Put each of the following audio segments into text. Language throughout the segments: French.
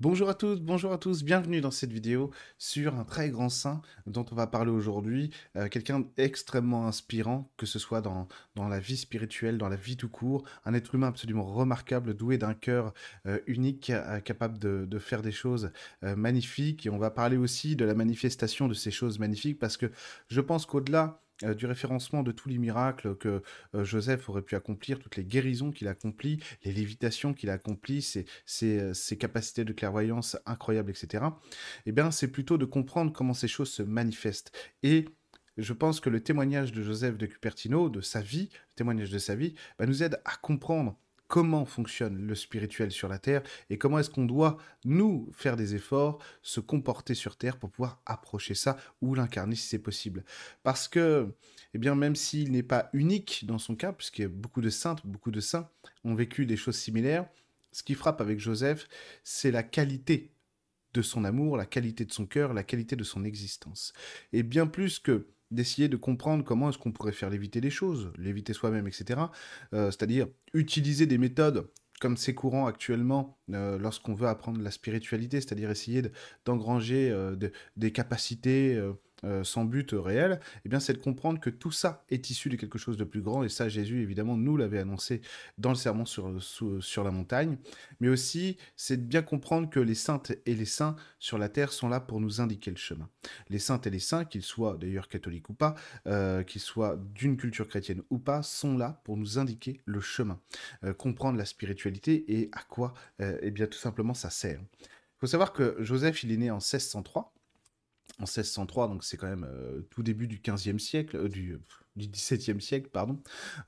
Bonjour à tous, bonjour à tous, bienvenue dans cette vidéo sur un très grand saint dont on va parler aujourd'hui, euh, quelqu'un d'extrêmement inspirant, que ce soit dans, la vie spirituelle, dans la vie tout court, un être humain absolument remarquable, doué d'un cœur euh, unique, euh, capable de, de, faire des choses magnifiques, et on va parler aussi de la manifestation de ces choses magnifiques, parce que je pense qu'au-delà euh, du référencement de tous les miracles que euh, Joseph aurait pu accomplir, toutes les guérisons qu'il a accomplies, les lévitations qu'il a accomplies, ses, euh, ses, capacités de clairvoyance incroyables, etc. Eh bien, c'est plutôt de comprendre comment ces choses se manifestent. Et je pense que le témoignage de Joseph de Cupertino, de sa vie, le témoignage de sa vie, bah, nous aide à comprendre comment fonctionne le spirituel sur la Terre et comment est-ce qu'on doit, nous, faire des efforts, se comporter sur Terre pour pouvoir approcher ça ou l'incarner si c'est possible. Parce que, eh bien, même s'il n'est pas unique dans son cas, puisque beaucoup de saintes, beaucoup de saints ont vécu des choses similaires, ce qui frappe avec Joseph, c'est la qualité de son amour, la qualité de son cœur, la qualité de son existence. Et bien plus que d'essayer de comprendre comment est-ce qu'on pourrait faire léviter les choses, léviter soi-même, etc. Euh, c'est-à-dire utiliser des méthodes comme c'est courant actuellement euh, lorsqu'on veut apprendre la spiritualité, c'est-à-dire essayer d'engranger euh, des capacités euh, sans but réel, eh bien, c'est de comprendre que tout ça est issu de quelque chose de plus grand. Et ça, Jésus, évidemment, nous l'avait annoncé dans le sermon sur, sur la montagne. Mais aussi, c'est de bien comprendre que les saintes et les saints sur la terre sont là pour nous indiquer le chemin. Les saintes et les saints, qu'ils soient d'ailleurs catholiques ou pas, euh, qu'ils soient d'une culture chrétienne ou pas, sont là pour nous indiquer le chemin. Euh, comprendre la spiritualité et à quoi, eh bien, tout simplement, ça sert. Il faut savoir que Joseph, il est né en 1603 en 1603, donc c'est quand même euh, tout début du 15e siècle, euh, du, du 17e siècle, pardon.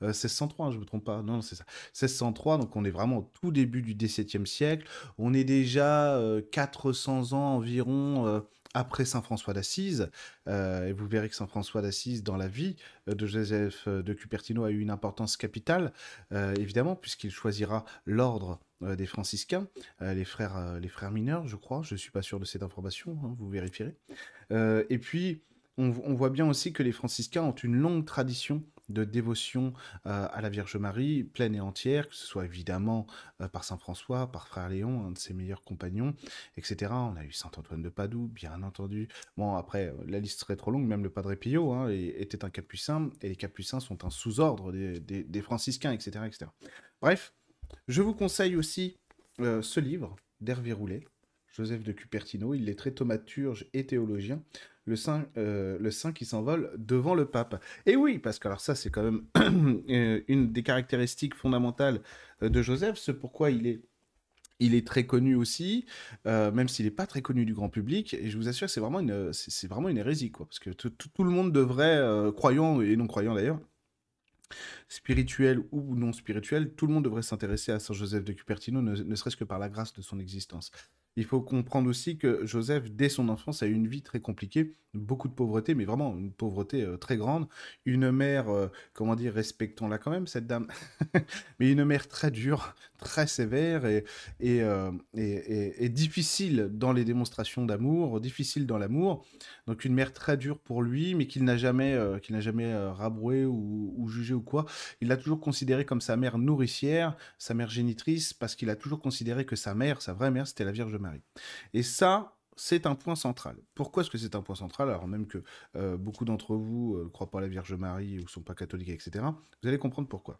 1603, euh, hein, je me trompe pas, non, c'est ça. 1603, donc on est vraiment au tout début du 17e siècle. On est déjà 400 ans environ après Saint François d'Assise. et vous verrez que Saint François d'Assise, dans la vie de Joseph de Cupertino, a eu une importance capitale, évidemment, puisqu'il choisira l'ordre euh, des franciscains, euh, les, frères, euh, les frères mineurs, je crois. Je ne suis pas sûr de cette information, hein, vous vérifierez. Et puis, on, voit bien aussi que les franciscains ont une longue tradition de dévotion à la Vierge Marie, pleine et entière, que ce soit évidemment par Saint François, par Frère Léon, un de ses meilleurs compagnons, etc. On a eu Saint Antoine de Padoue, bien entendu. Bon, après, la liste serait trop longue, même le Padre Pio hein, était un capucin, et les capucins sont un sous-ordre des, franciscains, etc., etc. Bref, je vous conseille aussi euh, ce livre d'Hervé Roulet, Joseph de Cupertino. Il est très thaumaturge et théologien. Le saint, euh, le saint qui s'envole devant le pape. Et oui, parce que alors ça, c'est quand même euh, une des caractéristiques fondamentales de Joseph, c'est pourquoi il est il est très connu aussi, même s'il n'est pas très connu du grand public. Et je vous assure, c'est vraiment une, c'est vraiment une hérésie, quoi. Parce que tout le monde devrait, croyant et non croyant d'ailleurs, spirituel ou non spirituel, tout le monde devrait s'intéresser à Saint Joseph de Cupertino, ne serait-ce que par la grâce de son existence. Il faut comprendre aussi que Joseph, dès son enfance, a eu une vie très compliquée, beaucoup de pauvreté, mais vraiment une pauvreté euh, très grande. Une mère, euh, comment dire, respectons-la quand même, cette dame, mais une mère très dure, très sévère et, euh, et, et, difficile dans les démonstrations d'amour, difficile dans l'amour. Donc une mère très dure pour lui, mais qu'il n'a jamais, qu'il n'a jamais rabroué ou, ou, jugé ou quoi. Il l'a toujours considéré comme sa mère nourricière, sa mère génitrice, parce qu'il a toujours considéré que sa mère, sa vraie mère, c'était la Vierge Marie. Et ça, c'est un point central. Pourquoi est-ce que c'est un point central Alors même que euh, beaucoup d'entre vous ne euh, croient pas à la Vierge Marie ou ne sont pas catholiques, etc., vous allez comprendre pourquoi.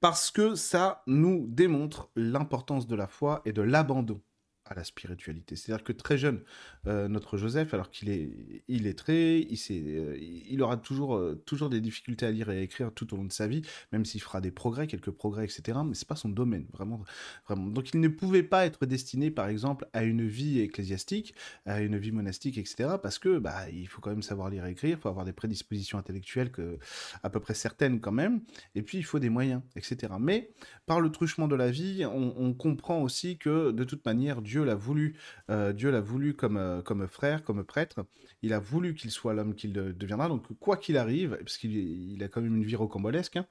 Parce que ça nous démontre l'importance de la foi et de l'abandon à la spiritualité. C'est-à-dire que très jeune, euh, notre Joseph, alors qu'il est illettré, il, euh, il aura toujours, euh, toujours des difficultés à lire et à écrire tout au long de sa vie, même s'il fera des progrès, quelques progrès, etc. Mais c'est pas son domaine, vraiment, vraiment. Donc il ne pouvait pas être destiné, par exemple, à une vie ecclésiastique, à une vie monastique, etc. Parce que bah, il faut quand même savoir lire et écrire, il faut avoir des prédispositions intellectuelles que, à peu près certaines quand même, et puis il faut des moyens, etc. Mais par le truchement de la vie, on, on comprend aussi que de toute manière, Dieu Dieu l'a voulu, euh, Dieu l'a voulu comme, euh, comme frère, comme prêtre. Il a voulu qu'il soit l'homme qu'il deviendra. Donc, quoi qu'il arrive, parce qu'il il a quand même une vie rocambolesque, hein,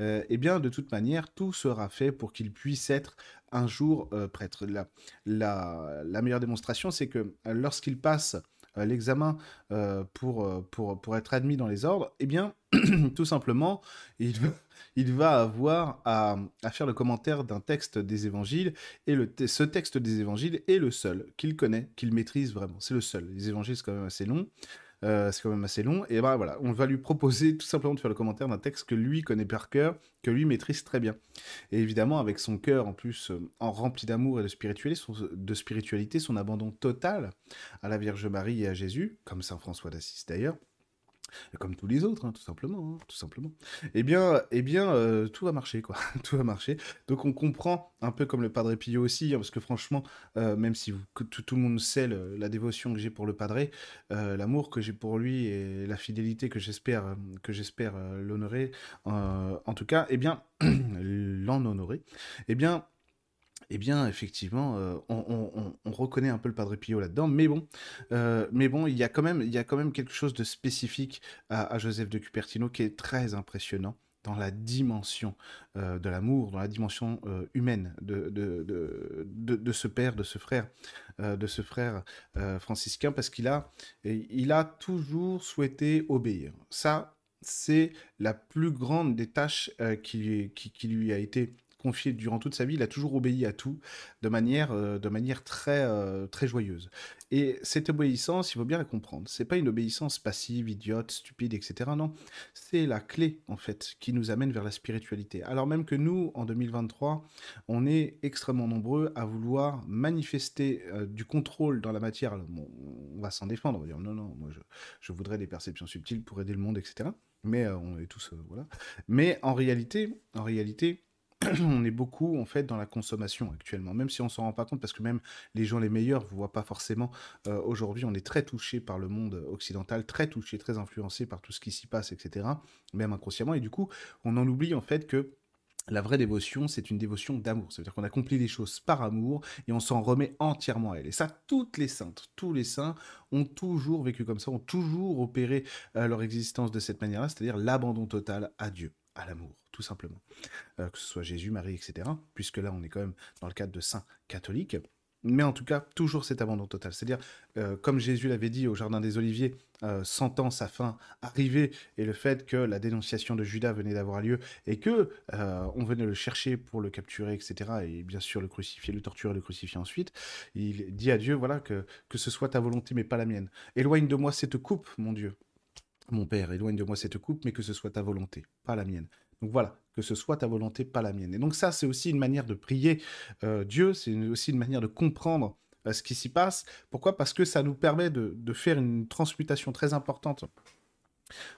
euh, eh bien, de toute manière, tout sera fait pour qu'il puisse être un jour prêtre. La, la, la, meilleure démonstration, c'est que lorsqu'il passe l'examen pour, pour, pour être admis dans les ordres, eh bien, tout simplement, il, il va avoir à, faire le commentaire d'un texte des évangiles, et le ce texte des évangiles est le seul qu'il connaît, qu'il maîtrise vraiment. C'est le seul. Les évangiles, c'est quand même assez long. Euh, c'est quand même assez long. Et ben voilà, on va lui proposer tout simplement de faire le commentaire d'un texte que lui connaît par cœur, que lui maîtrise très bien. Et évidemment, avec son cœur en plus euh, en rempli d'amour et de spiritualité, son, de spiritualité, son abandon total à la Vierge Marie et à Jésus, comme Saint François d'Assise d'ailleurs, comme tous les autres, hein, tout simplement, hein, tout simplement. Eh bien, eh bien, euh, tout va marcher, quoi. tout va marcher. Donc, on comprend un peu comme le Padre Pio aussi, hein, parce que franchement, euh, même si tout, le monde sait la dévotion que j'ai pour le Padre, euh, l'amour que j'ai pour lui et la fidélité que j'espère, que j'espère l'honorer, en tout cas, eh bien, l'en honorer, eh bien, eh bien, effectivement, euh, on, reconnaît un peu le Padre Pio là-dedans, mais bon, euh, mais bon, il y a quand même, il y a quand même quelque chose de spécifique à, Joseph de Cupertino qui est très impressionnant dans la dimension euh, de l'amour, dans la dimension humaine de de, ce père, de ce frère, de ce frère franciscain, parce qu'il a, il a toujours souhaité obéir. Ça, c'est la plus grande des tâches qui, qui, lui a été durant toute sa vie, il a toujours obéi à tout de manière, euh, de manière très, euh, très joyeuse. Et cette obéissance, il faut bien la comprendre. C'est pas une obéissance passive, idiote, stupide, etc. Non, c'est la clé en fait qui nous amène vers la spiritualité. Alors même que nous, en 2023, on est extrêmement nombreux à vouloir manifester euh, du contrôle dans la matière. on va s'en défendre, on va dire non, non, moi je, je, voudrais des perceptions subtiles pour aider le monde, etc. Mais on est tous voilà. Mais en réalité, en réalité, on est beaucoup en fait dans la consommation actuellement, même si on s'en rend pas compte parce que même les gens les meilleurs ne voient pas forcément. Euh, aujourd'hui, on est très touché par le monde occidental, très touché, très influencé par tout ce qui s'y passe, etc. Même inconsciemment, et du coup, on en oublie en fait que la vraie dévotion, c'est une dévotion d'amour. Ça veut dire qu'on accomplit les choses par amour et on s'en remet entièrement à elle. Et ça, toutes les saintes, tous les saints ont toujours vécu comme ça, ont toujours opéré euh, leur existence de cette manière-là, c'est-à-dire l'abandon total à Dieu à l'amour, tout simplement. Euh, que ce soit Jésus, Marie, etc. Puisque là, on est quand même dans le cadre de saints catholiques. Mais en tout cas, toujours cet abandon total. C'est-à-dire, euh, comme Jésus l'avait dit au Jardin des Oliviers, euh, sentant sa fin arriver et le fait que la dénonciation de Judas venait d'avoir lieu et que on venait le chercher pour le capturer, etc. Et bien sûr le crucifier, le torturer, le crucifier ensuite, il dit à Dieu, voilà, que, que ce soit ta volonté mais pas la mienne. Éloigne de moi cette coupe, mon Dieu. Mon Père, éloigne de moi cette coupe, mais que ce soit ta volonté, pas la mienne. Donc voilà, que ce soit ta volonté, pas la mienne. Et donc ça, c'est aussi une manière de prier euh, Dieu, c'est aussi une manière de comprendre euh, ce qui s'y passe. Pourquoi? Parce que ça nous permet de, faire une transmutation très importante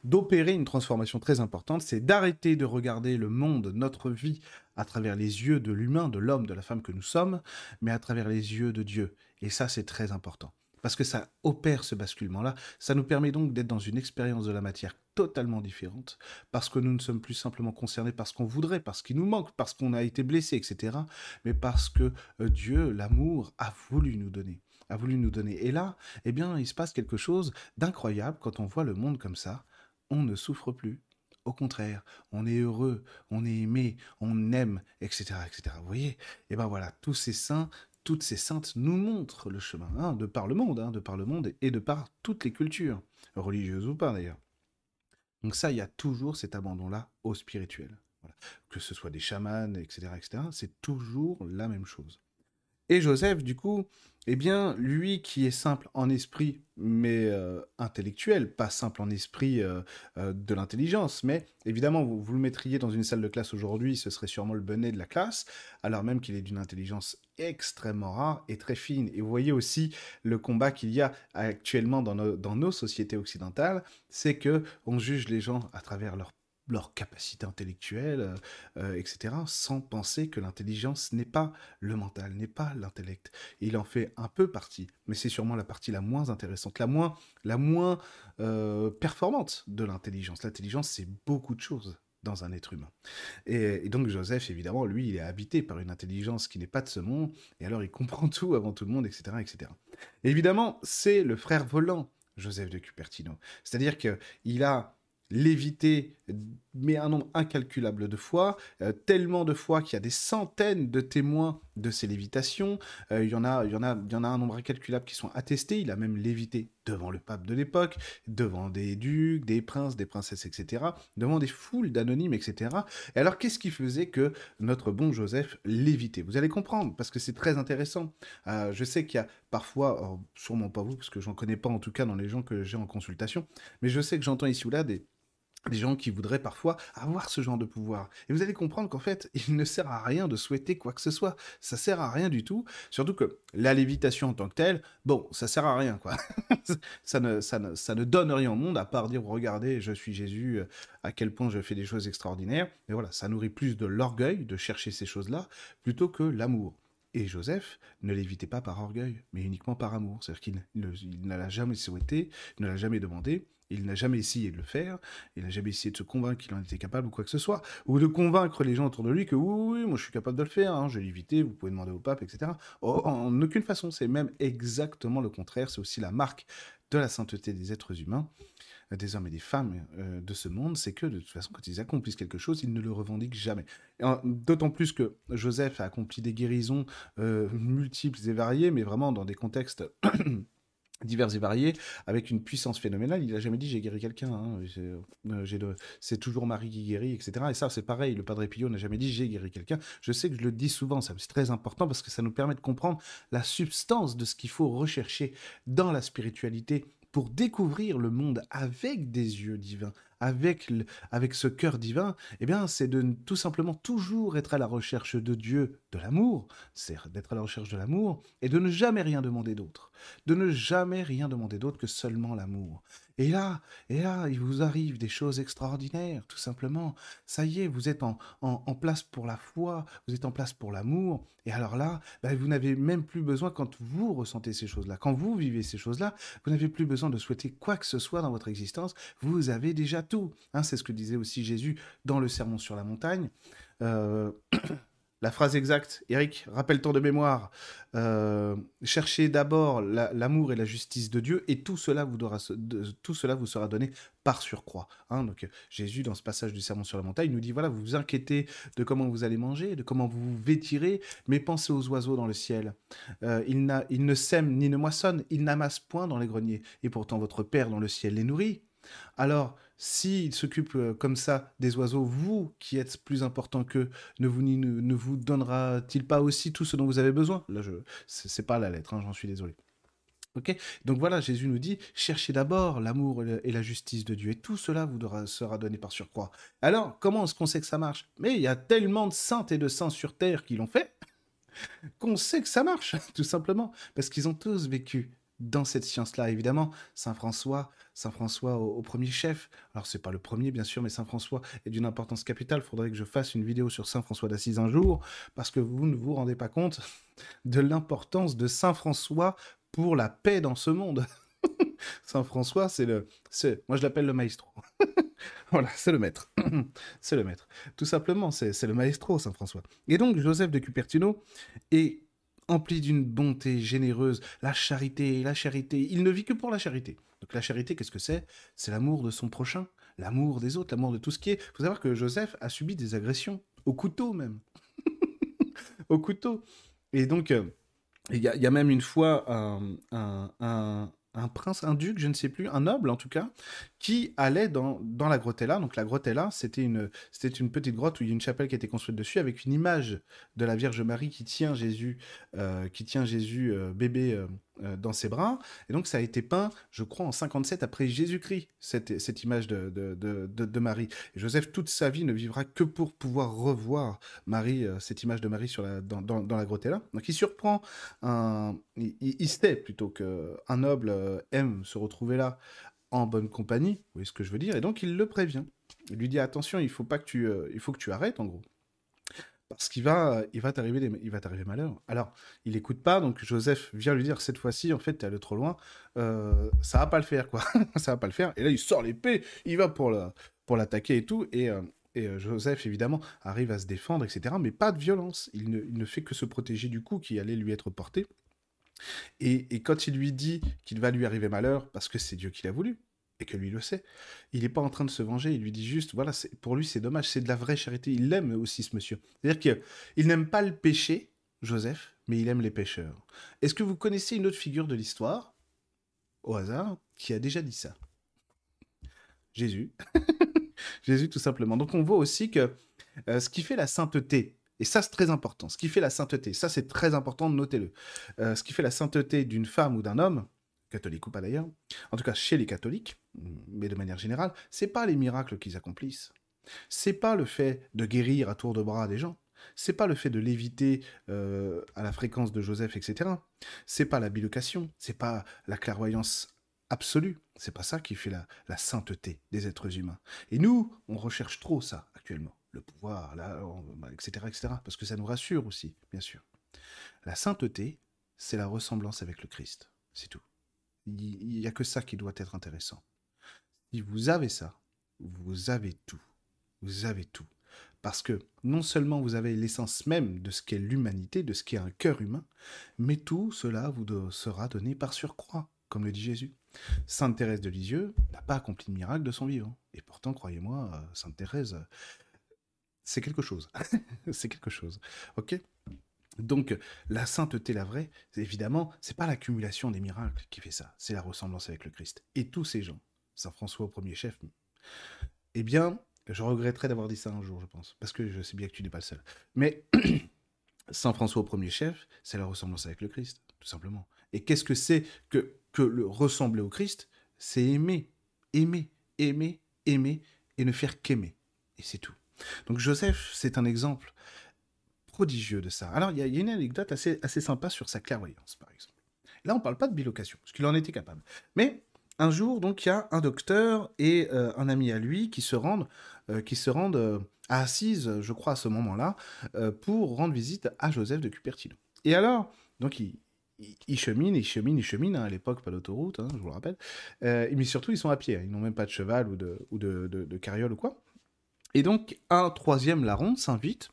d'opérer une transformation très importante, c'est d'arrêter de regarder le monde, notre vie, à travers les yeux de l'humain, de l'homme, de la femme que nous sommes, mais à travers les yeux de Dieu. Et ça, c'est très important parce que ça opère ce basculement-là. Ça nous permet donc d'être dans une expérience de la matière totalement différente, parce que nous ne sommes plus simplement concernés par ce qu'on voudrait, parce qu'il nous manque, parce qu'on a été blessé, etc., mais parce que euh, Dieu, l'amour, a voulu nous donner a voulu nous donner. Et là, eh bien, il se passe quelque chose d'incroyable quand on voit le monde comme ça. On ne souffre plus. Au contraire, on est heureux, on est aimé, on aime, etc., etc. Vous voyez? Et eh ben voilà, tous ces saints toutes ces saintes nous montrent le chemin, hein, de par le monde, hein, de par le monde et de par toutes les cultures, religieuses ou pas d'ailleurs. Donc ça, il y a toujours cet abandon-là au spirituel. Que ce soit des chamans, etc., etc., c'est toujours la même chose. Et Joseph, du coup, eh bien, lui qui est simple en esprit, mais euh, intellectuel, pas simple en esprit euh, euh, de l'intelligence, mais évidemment, vous, le mettriez dans une salle de classe aujourd'hui, ce serait sûrement le bonnet de la classe, alors même qu'il est d'une intelligence extrêmement rare et très fine. Et vous voyez aussi le combat qu'il y a actuellement dans nos, dans nos sociétés occidentales, c'est que on juge les gens à travers leur leur capacité intellectuelle, euh, etc., sans penser que l'intelligence n'est pas le mental, n'est pas l'intellect. Il en fait un peu partie, mais c'est sûrement la partie la moins intéressante, la moins, la moins euh, performante de l'intelligence. L'intelligence, c'est beaucoup de choses dans un être humain. Et, donc Joseph, évidemment, lui, il est habité par une intelligence qui n'est pas de ce monde, et alors il comprend tout avant tout le monde, etc., etc. évidemment, c'est le frère volant, Joseph de Cupertino. C'est-à-dire qu'il a l'éviter, mais un nombre incalculable de fois, euh, tellement de fois qu'il y a des centaines de témoins de ces lévitations. Euh, il, y en a, il, y en a, il y en a un nombre incalculable qui sont attestés. Il a même lévité devant le pape de l'époque, devant des ducs, des princes, des princesses, etc., devant des foules d'anonymes, etc. Et alors, qu'est-ce qui faisait que notre bon Joseph l'évitait? Vous allez comprendre, parce que c'est très intéressant. Euh, je sais qu'il y a parfois, sûrement pas vous, parce que j'en connais pas en tout cas dans les gens que j'ai en consultation, mais je sais que j'entends ici ou là des des gens qui voudraient parfois avoir ce genre de pouvoir. Et vous allez comprendre qu'en fait, il ne sert à rien de souhaiter quoi que ce soit. Ça sert à rien du tout. Surtout que la lévitation en tant que telle, bon, ça sert à rien, quoi. ça, ne, ça, ne, ça ne donne rien au monde à part dire, regardez, je suis Jésus, euh, à quel point je fais des choses extraordinaires. Mais voilà, ça nourrit plus de l'orgueil de chercher ces choses-là plutôt que l'amour. Et Joseph ne l'évitait pas par orgueil, mais uniquement par amour. C'est-à-dire qu'il ne l'a jamais souhaité, ne l'a jamais demandé, il n'a jamais essayé de le faire, il n'a jamais essayé de se convaincre qu'il en était capable ou quoi que ce soit, ou de convaincre les gens autour de lui que oui, oui moi je suis capable de le faire, hein, je vais l'éviter, vous pouvez demander au pape, etc. en aucune façon, c'est même exactement le contraire, c'est aussi la marque de la sainteté des êtres humains, des hommes et des femmes euh, de ce monde, c'est que de toute façon, quand ils accomplissent quelque chose, ils ne le revendiquent jamais. D'autant plus que Joseph a accompli des guérisons euh, multiples et variées, mais vraiment dans des contextes divers et variés, avec une puissance phénoménale. Il n'a jamais dit j'ai guéri quelqu'un, hein. euh, c'est toujours Marie qui guérit, etc. Et ça, c'est pareil, le Padre Pio n'a jamais dit j'ai guéri quelqu'un. Je sais que je le dis souvent, c'est très important parce que ça nous permet de comprendre la substance de ce qu'il faut rechercher dans la spiritualité pour découvrir le monde avec des yeux divins, avec, avec ce cœur divin, eh bien, c'est de tout simplement toujours être à la recherche de Dieu, de l'amour, c'est d'être à la recherche de l'amour, et de ne jamais rien demander d'autre, de ne jamais rien demander d'autre que seulement l'amour. Et là, et là, il vous arrive des choses extraordinaires, tout simplement. Ça y est, vous êtes en, en, place pour la foi, vous êtes en place pour l'amour, et alors là, ben, vous n'avez même plus besoin, quand vous ressentez ces choses-là, quand vous vivez ces choses-là, vous n'avez plus besoin de souhaiter quoi que ce soit dans votre existence, vous avez déjà tout. Hein, c'est ce que disait aussi Jésus dans le Sermon sur la montagne. Euh, la phrase exacte, Eric, rappelle-toi de mémoire. Euh, cherchez d'abord l'amour et la justice de Dieu, et tout cela vous, sera donné par surcroît. Hein. donc Jésus, dans ce passage du Sermon sur la montagne, nous dit voilà, vous vous inquiétez de comment vous allez manger, de comment vous vous vêtirez, mais pensez aux oiseaux dans le ciel. Euh, ils, ils ne sèment ni ne moissonnent, ils n'amassent point dans les greniers, et pourtant votre Père dans le ciel les nourrit. Alors, s'il s'occupe euh, comme ça des oiseaux, vous qui êtes plus important qu'eux, ne vous, vous donnera-t-il pas aussi tout ce dont vous avez besoin? Là, je, c'est pas la lettre, hein, j'en suis désolé. Ok? Donc voilà, Jésus nous dit cherchez d'abord l'amour et la justice de Dieu, et tout cela vous sera donné par surcroît. Alors, comment est-ce qu'on sait que ça marche? Mais il y a tellement de saintes et de saints sur terre qui l'ont fait qu'on sait que ça marche, tout simplement, parce qu'ils ont tous vécu dans cette science-là. Évidemment, Saint François, Saint François au, premier chef. Alors c'est pas le premier bien sûr, mais Saint François est d'une importance capitale. Faudrait que je fasse une vidéo sur Saint François d'Assise un jour, parce que vous ne vous rendez pas compte de l'importance de Saint François pour la paix dans ce monde. Saint François, c'est le, moi je l'appelle le maestro. voilà, c'est le maître. c'est le maître. Tout simplement, c'est le maestro, Saint François. Et donc Joseph de Cupertino est empli d'une bonté généreuse, la charité, la charité. Il ne vit que pour la charité. Donc la charité, qu'est-ce que c'est? C'est l'amour de son prochain, l'amour des autres, l'amour de tout ce qui est. Il faut savoir que Joseph a subi des agressions, au couteau même. au couteau. Et donc, euh, il y, a même une fois un, un prince, un duc, je ne sais plus, un noble en tout cas, qui allait dans, dans la grottella. Donc la grottella, c'était une, c'était une petite grotte où il y a une chapelle qui a été construite dessus avec une image de la Vierge Marie qui tient Jésus, euh, euh, bébé euh, dans ses bras. Et donc ça a été peint, je crois, en 57 après Jésus-Christ, cette, cette image de, de, de, Marie. Et Joseph, toute sa vie, ne vivra que pour pouvoir revoir Marie, cette image de Marie sur la, dans, dans, la grottella. Donc il surprend un... Il, il, sait plutôt qu'un noble aime se retrouver là en bonne compagnie, vous voyez ce que je veux dire, et donc il le prévient. Il lui dit attention, il faut pas que tu, euh, il faut que tu arrêtes en gros, parce qu'il va, il va t'arriver, il va t'arriver malheur. Alors il écoute pas, donc Joseph vient lui dire cette fois-ci, en fait, t'es allé trop loin, euh, ça va pas le faire quoi, ça va pas le faire. Et là il sort l'épée, il va pour la, pour l'attaquer et tout, et euh, et Joseph, évidemment, arrive à se défendre, etc. Mais pas de violence. Il ne, fait que se protéger du coup qui allait lui être porté. Et, quand il lui dit qu'il va lui arriver malheur parce que c'est Dieu qui l'a voulu, et que lui le sait, il n'est pas en train de se venger, il lui dit juste, voilà, pour lui c'est dommage, c'est de la vraie charité, il aime aussi ce monsieur. C'est-à-dire qu'il n'aime pas le péché, Joseph, mais il aime les pécheurs. Est-ce que vous connaissez une autre figure de l'histoire au hasard, qui a déjà dit ça? Jésus. Jésus, tout simplement. Donc on voit aussi que euh, ce qui fait la sainteté, et ça c'est très important, ce qui fait la sainteté, ça c'est très important, notez-le, euh, ce qui fait la sainteté d'une femme ou d'un homme, catholique ou pas d'ailleurs, en tout cas chez les catholiques, mais de manière générale, c'est pas les miracles qu'ils accomplissent. C'est pas le fait de guérir à tour de bras des gens. C'est pas le fait de léviter euh, à la fréquence de Joseph, etc. C'est pas la bilocation. C'est pas la clairvoyance absolue. C'est pas ça qui fait la, sainteté des êtres humains. Et nous, on recherche trop ça actuellement. Le pouvoir, etc., etc. Parce que ça nous rassure aussi, bien sûr. La sainteté, c'est la ressemblance avec le Christ. C'est tout. Il n'y a que ça qui doit être intéressant. Si vous avez ça, vous avez tout. Vous avez tout. Parce que non seulement vous avez l'essence même de ce qu'est l'humanité, de ce qu'est un cœur humain, mais tout cela vous sera donné par surcroît, comme le dit Jésus. Sainte Thérèse de Lisieux n'a pas accompli de miracle de son vivant. Et pourtant, croyez-moi, euh, Sainte Thérèse, euh, c'est quelque chose. c'est quelque chose. Ok? Donc, la sainteté, la vraie, évidemment, c'est pas l'accumulation des miracles qui fait ça, c'est la ressemblance avec le Christ. Et tous ces gens, Saint François au premier chef, eh bien, je regretterais d'avoir dit ça un jour, je pense, parce que je sais bien que tu n'es pas le seul. Mais Saint François au premier chef, c'est la ressemblance avec le Christ, tout simplement. Et qu'est-ce que c'est que, que le ressembler au Christ? C'est aimer, aimer, aimer, aimer, et ne faire qu'aimer. Et c'est tout. Donc Joseph, c'est un exemple prodigieux de ça. Alors, il y, a une anecdote assez, assez sympa sur sa clairvoyance, par exemple. Là, on ne parle pas de bilocation, parce qu'il en était capable. Mais un jour, donc, il y a un docteur et euh, un ami à lui qui se rendent, euh, qui se rendent euh, à Assise, je crois, à ce moment-là, pour rendre visite à Joseph de Cupertino. Et alors, donc, il, ils cheminent, ils cheminent, ils cheminent, hein, à l'époque, pas d'autoroute, hein, je vous le rappelle. mais surtout, ils sont à pied, hein, ils n'ont même pas de cheval ou de, carriole ou quoi. Et donc, un troisième larron s'invite,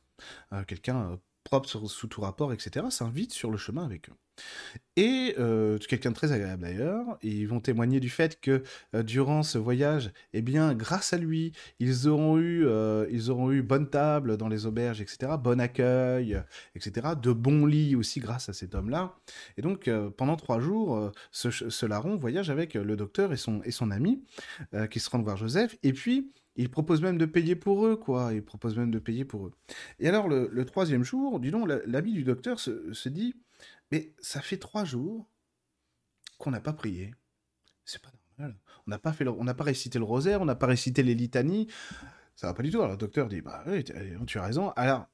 quelqu'un propre sous tout rapport, etc., s'invite sur le chemin avec eux. Et euh, quelqu'un de très agréable d'ailleurs, ils vont témoigner du fait que euh, durant ce voyage, eh bien, grâce à lui, ils auront eu, euh, ils auront eu bonne table dans les auberges, etc., bon accueil, etc., de bons lits aussi grâce à cet homme-là. Et donc, pendant trois jours, ce, larron voyage avec le docteur et son, et son ami, qui se rendent voir Joseph, et puis il propose même de payer pour eux, quoi. Il propose même de payer pour eux. Et alors, le, troisième jour, dis donc, l'ami du docteur se, dit Mais ça fait trois jours qu'on n'a pas prié. C'est pas normal. On n'a pas, pas récité le rosaire, on n'a pas récité les litanies. Ça va pas du tout. Alors, le docteur dit Bah oui, tu as raison. Alors,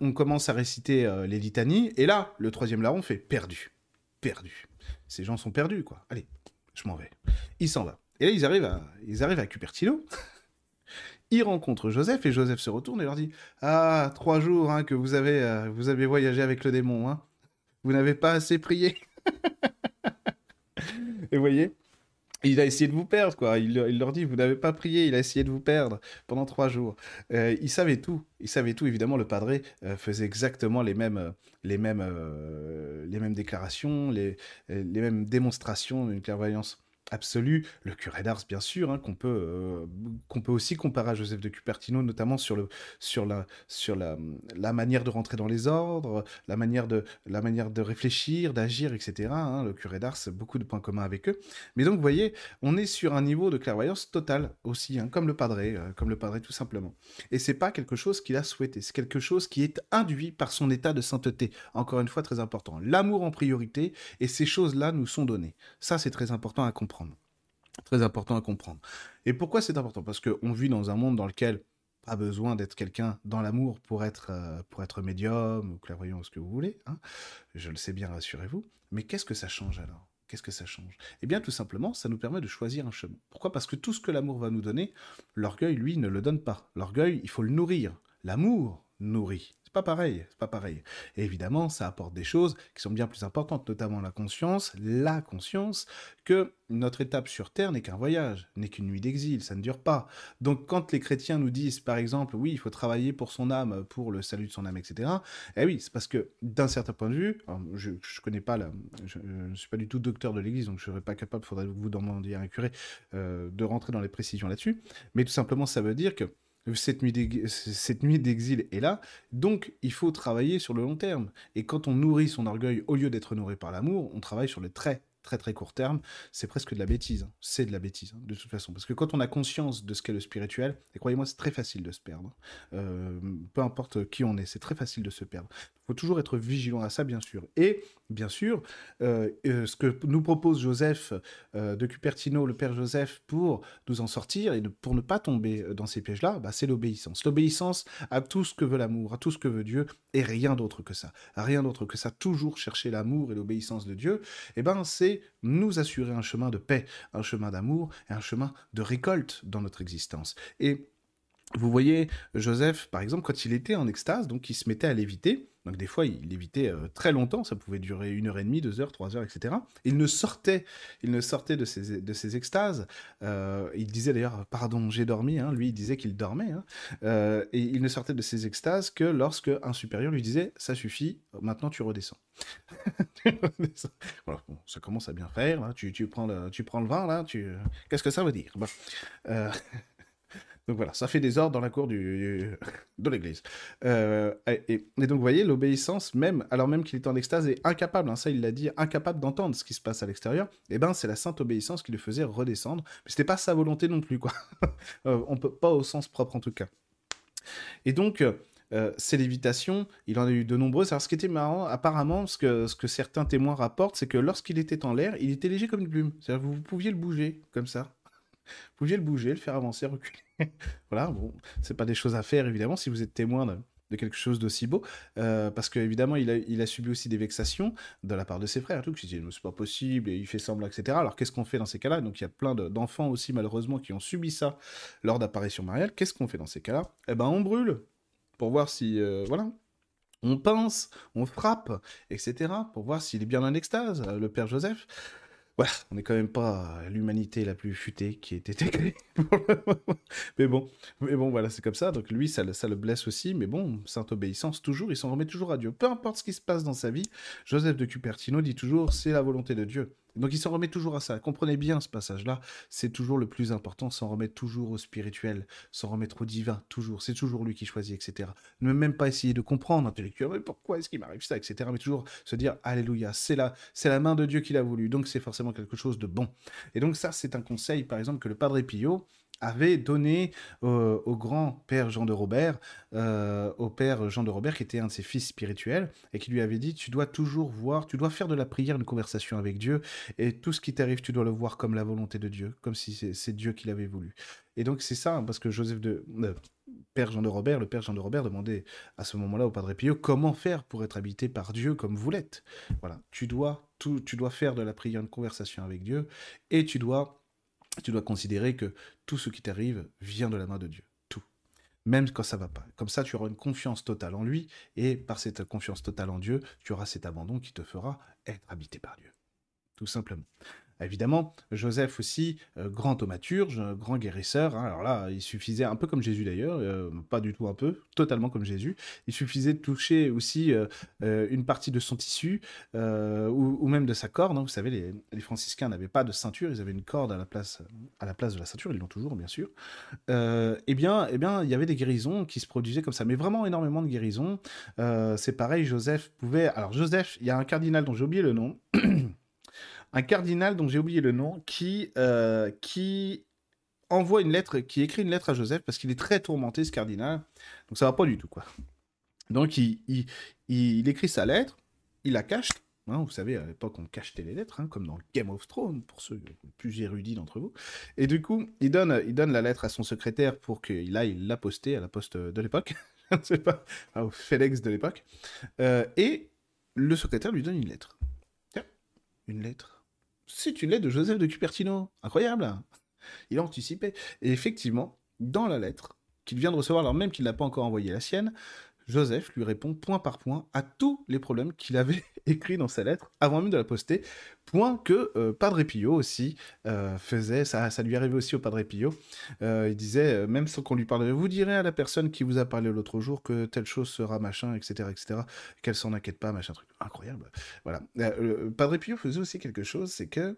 on commence à réciter euh, les litanies, et là, le troisième larron fait Perdu. Perdu. Ces gens sont perdus, quoi. Allez, je m'en vais. Il s'en va. Et là, ils arrivent à, ils arrivent à Cupertino. il rencontre Joseph et Joseph se retourne et leur dit Ah, trois jours hein, que vous avez, euh, vous avez voyagé avec le démon, hein. Vous n'avez pas assez prié. et vous voyez il a essayé de vous perdre, quoi. Il, leur dit, vous n'avez pas prié, il a essayé de vous perdre pendant trois jours. Euh, il savait tout. Il savait tout. Évidemment, le padré euh, faisait exactement les mêmes, les mêmes, les mêmes déclarations, les, les mêmes démonstrations d'une clairvoyance absolu, le curé d'Ars bien sûr, hein, qu'on peut, euh, qu'on peut aussi comparer à Joseph de Cupertino, notamment sur, le, sur, la, sur la, la manière de rentrer dans les ordres, la manière de, la manière de réfléchir, d'agir, etc. Hein, le curé d'Ars, beaucoup de points communs avec eux. Mais donc, vous voyez, on est sur un niveau de clairvoyance total aussi, hein, comme le padré, euh, comme le padré tout simplement. Et c'est pas quelque chose qu'il a souhaité, c'est quelque chose qui est induit par son état de sainteté. Encore une fois, très important. L'amour en priorité, et ces choses-là nous sont données. Ça, c'est très important à comprendre. Très important à comprendre. Et pourquoi c'est important? Parce qu'on vit dans un monde dans lequel pas besoin d'être quelqu'un dans l'amour pour être, euh, pour être médium ou clairvoyant ou ce que vous voulez. Hein. Je le sais bien, rassurez-vous. Mais qu'est-ce que ça change alors? Qu'est-ce que ça change? Eh bien, tout simplement, ça nous permet de choisir un chemin. Pourquoi? Parce que tout ce que l'amour va nous donner, l'orgueil, lui, ne le donne pas. L'orgueil, il faut le nourrir. L'amour nourrit pas pareil, pas pareil. Évidemment, ça apporte des choses qui sont bien plus importantes, notamment la conscience, la conscience, que notre étape sur Terre n'est qu'un voyage, n'est qu'une nuit d'exil, ça ne dure pas. Donc quand les chrétiens nous disent, par exemple, oui, il faut travailler pour son âme, pour le salut de son âme, etc., eh oui, c'est parce que d'un certain point de vue, je ne connais pas, je ne suis pas du tout docteur de l'Église, donc je ne serais pas capable, il faudrait que vous demandiez à un curé, euh, de rentrer dans les précisions là-dessus, mais tout simplement, ça veut dire que cette nuit d'exil est là, donc il faut travailler sur le long terme. Et quand on nourrit son orgueil, au lieu d'être nourri par l'amour, on travaille sur le très très très court terme, c'est presque de la bêtise. Hein. C'est de la bêtise, hein, de toute façon. Parce que quand on a conscience de ce qu'est le spirituel, et croyez-moi, c'est très facile de se perdre. Euh, peu importe qui on est, c'est très facile de se perdre. Il faut toujours être vigilant à ça, bien sûr. Et, bien sûr, euh, euh, ce que nous propose Joseph de Cupertino, le Père Joseph, pour nous en sortir et pour ne pas tomber dans ces pièges-là, bah, c'est l'obéissance. L'obéissance à tout ce que veut l'amour, à tout ce que veut Dieu, et rien d'autre que ça. Rien d'autre que ça. Toujours chercher l'amour et l'obéissance de Dieu, eh ben, c'est nous assurer un chemin de paix, un chemin d'amour et un chemin de récolte dans notre existence. Et vous voyez, Joseph, par exemple, quand il était en extase, donc il se mettait à léviter, donc des fois il lévitait euh, très longtemps, ça pouvait durer une heure et demie, deux heures, trois heures, etc. Il ne sortait, il ne sortait de ses, de ses extases. Euh, il disait d'ailleurs, pardon, j'ai dormi, hein, lui il disait qu'il dormait, hein. euh, et il ne sortait de ses extases que lorsque un supérieur lui disait, ça suffit, maintenant tu redescends. voilà, ça commence à bien faire, là. Tu, tu, prends le, tu prends le vin, là, tu... qu'est-ce que ça veut dire? Donc voilà, ça fait des ordres dans la cour de l'église. Euh, et, donc vous voyez, l'obéissance, même, alors même qu'il est en extase, est incapable, hein, ça il l'a dit, incapable d'entendre ce qui se passe à l'extérieur, et eh ben c'est la sainte obéissance qui le faisait redescendre. Mais c'était pas sa volonté non plus, quoi. euh, on peut pas au sens propre en tout cas. Et donc, euh, ces lévitations, il en a eu de nombreuses. Alors, ce qui était marrant, apparemment, ce que, ce que certains témoins rapportent, c'est que lorsqu'il était en l'air, il était léger comme une plume. C'est-à-dire que vous pouviez le bouger, comme ça. Vous pouviez le bouger, le faire avancer, reculer. voilà, bon, c'est pas des choses à faire, évidemment, si vous êtes témoin de, quelque chose d'aussi beau, euh, parce qu'évidemment, il a, il a subi aussi des vexations de la part de ses frères, tout, qui disaient, c'est pas possible, et il fait semblant, etc. Alors, qu'est-ce qu'on fait dans ces cas-là? Donc, il y a plein d'enfants aussi, malheureusement, qui ont subi ça lors d'apparitions mariales. Qu'est-ce qu'on fait dans ces cas-là? Eh ben, on brûle, pour voir si, euh, voilà, on pince, on frappe, etc., pour voir s'il est bien en extase, le père Joseph. Voilà, on n'est quand même pas l'humanité la plus futée qui ait été créée. mais bon, mais bon, voilà, c'est comme ça. Donc lui, ça, ça le blesse aussi. Mais bon, sainte obéissance, toujours, il s'en remet toujours à Dieu. Peu importe ce qui se passe dans sa vie, Joseph de Cupertino dit toujours, c'est la volonté de Dieu. Donc il s'en remet toujours à ça. Comprenez bien ce passage-là, c'est toujours le plus important, s'en remettre toujours au spirituel, s'en remettre au divin, toujours. C'est toujours lui qui choisit, etc. Ne même pas essayer de comprendre intellectuellement pourquoi est-ce qu'il m'arrive ça, etc. Mais toujours se dire Alléluia, c'est la, c'est la main de Dieu qui l'a voulu, donc c'est forcément quelque chose de bon. Et donc ça, c'est un conseil, par exemple, que le Padre Pio avait donné au grand père Jean de Robert, euh, au père Jean de Robert, qui était un de ses fils spirituels, et qui lui avait dit, tu dois toujours voir, tu dois faire de la prière une conversation avec Dieu, et tout ce qui t'arrive, tu dois le voir comme la volonté de Dieu, comme si c'est Dieu qui l'avait voulu. Et donc c'est ça, hein, parce que Joseph de... Euh, père Jean de Robert, le père Jean de Robert demandait à ce moment-là au Padre Pio comment faire pour être habité par Dieu comme vous l'êtes? Voilà, tu dois tout, tu dois faire de la prière une conversation avec Dieu et tu dois tu dois considérer que tout ce qui t'arrive vient de la main de Dieu. Tout. Même quand ça va pas. Comme ça, tu auras une confiance totale en lui, et par cette confiance totale en Dieu, tu auras cet abandon qui te fera être habité par Dieu. Tout simplement. Évidemment, Joseph aussi, euh, grand thaumaturge, grand guérisseur. Hein. alors là, il suffisait, un peu comme Jésus d'ailleurs, euh, pas du tout un peu, totalement comme Jésus, il suffisait de toucher aussi euh, une partie de son tissu ou, même de sa corde. Hein. Vous savez, les, franciscains n'avaient pas de ceinture, ils avaient une corde à la place, à la, place de la ceinture, ils l'ont toujours bien sûr. eh, bien, eh bien, il y avait des guérisons qui se produisaient comme ça, mais vraiment énormément de guérisons. C'est pareil, Joseph pouvait... Alors Joseph, il y a un cardinal dont j'ai oublié le nom. un cardinal dont j'ai oublié le nom, qui, euh, qui envoie une lettre, qui écrit une lettre à Joseph parce qu'il est très tourmenté, ce cardinal. Donc ça va pas du tout, quoi. Donc il, il, écrit sa lettre, il la cache. Hein, vous savez, à l'époque, on cachetait les lettres, hein, comme dans Game of Thrones, pour ceux plus érudits d'entre vous. Et du coup, il donne, il donne la lettre à son secrétaire pour qu'il aille la poster à la poste de l'époque. Je ne sais pas, au FedEx de l'époque. Euh, et le secrétaire lui donne une lettre. Tiens, une lettre c'est une lettre de Joseph de Cupertino. Incroyable. Il a anticipé. Et effectivement, dans la lettre qu'il vient de recevoir, alors même qu'il n'a pas encore envoyé la sienne, Joseph lui répond point par point à tous les problèmes qu'il avait écrits dans sa lettre avant même de la poster. Point que euh, Padre Pio aussi euh, faisait, ça, ça lui arrivait aussi au Padre Pio. Euh, il disait, même sans qu'on lui parle, vous direz à la personne qui vous a parlé l'autre jour que telle chose sera machin, etc., etc., qu'elle s'en inquiète pas, machin truc. Incroyable. Voilà. Padre Pio faisait aussi quelque chose, c'est que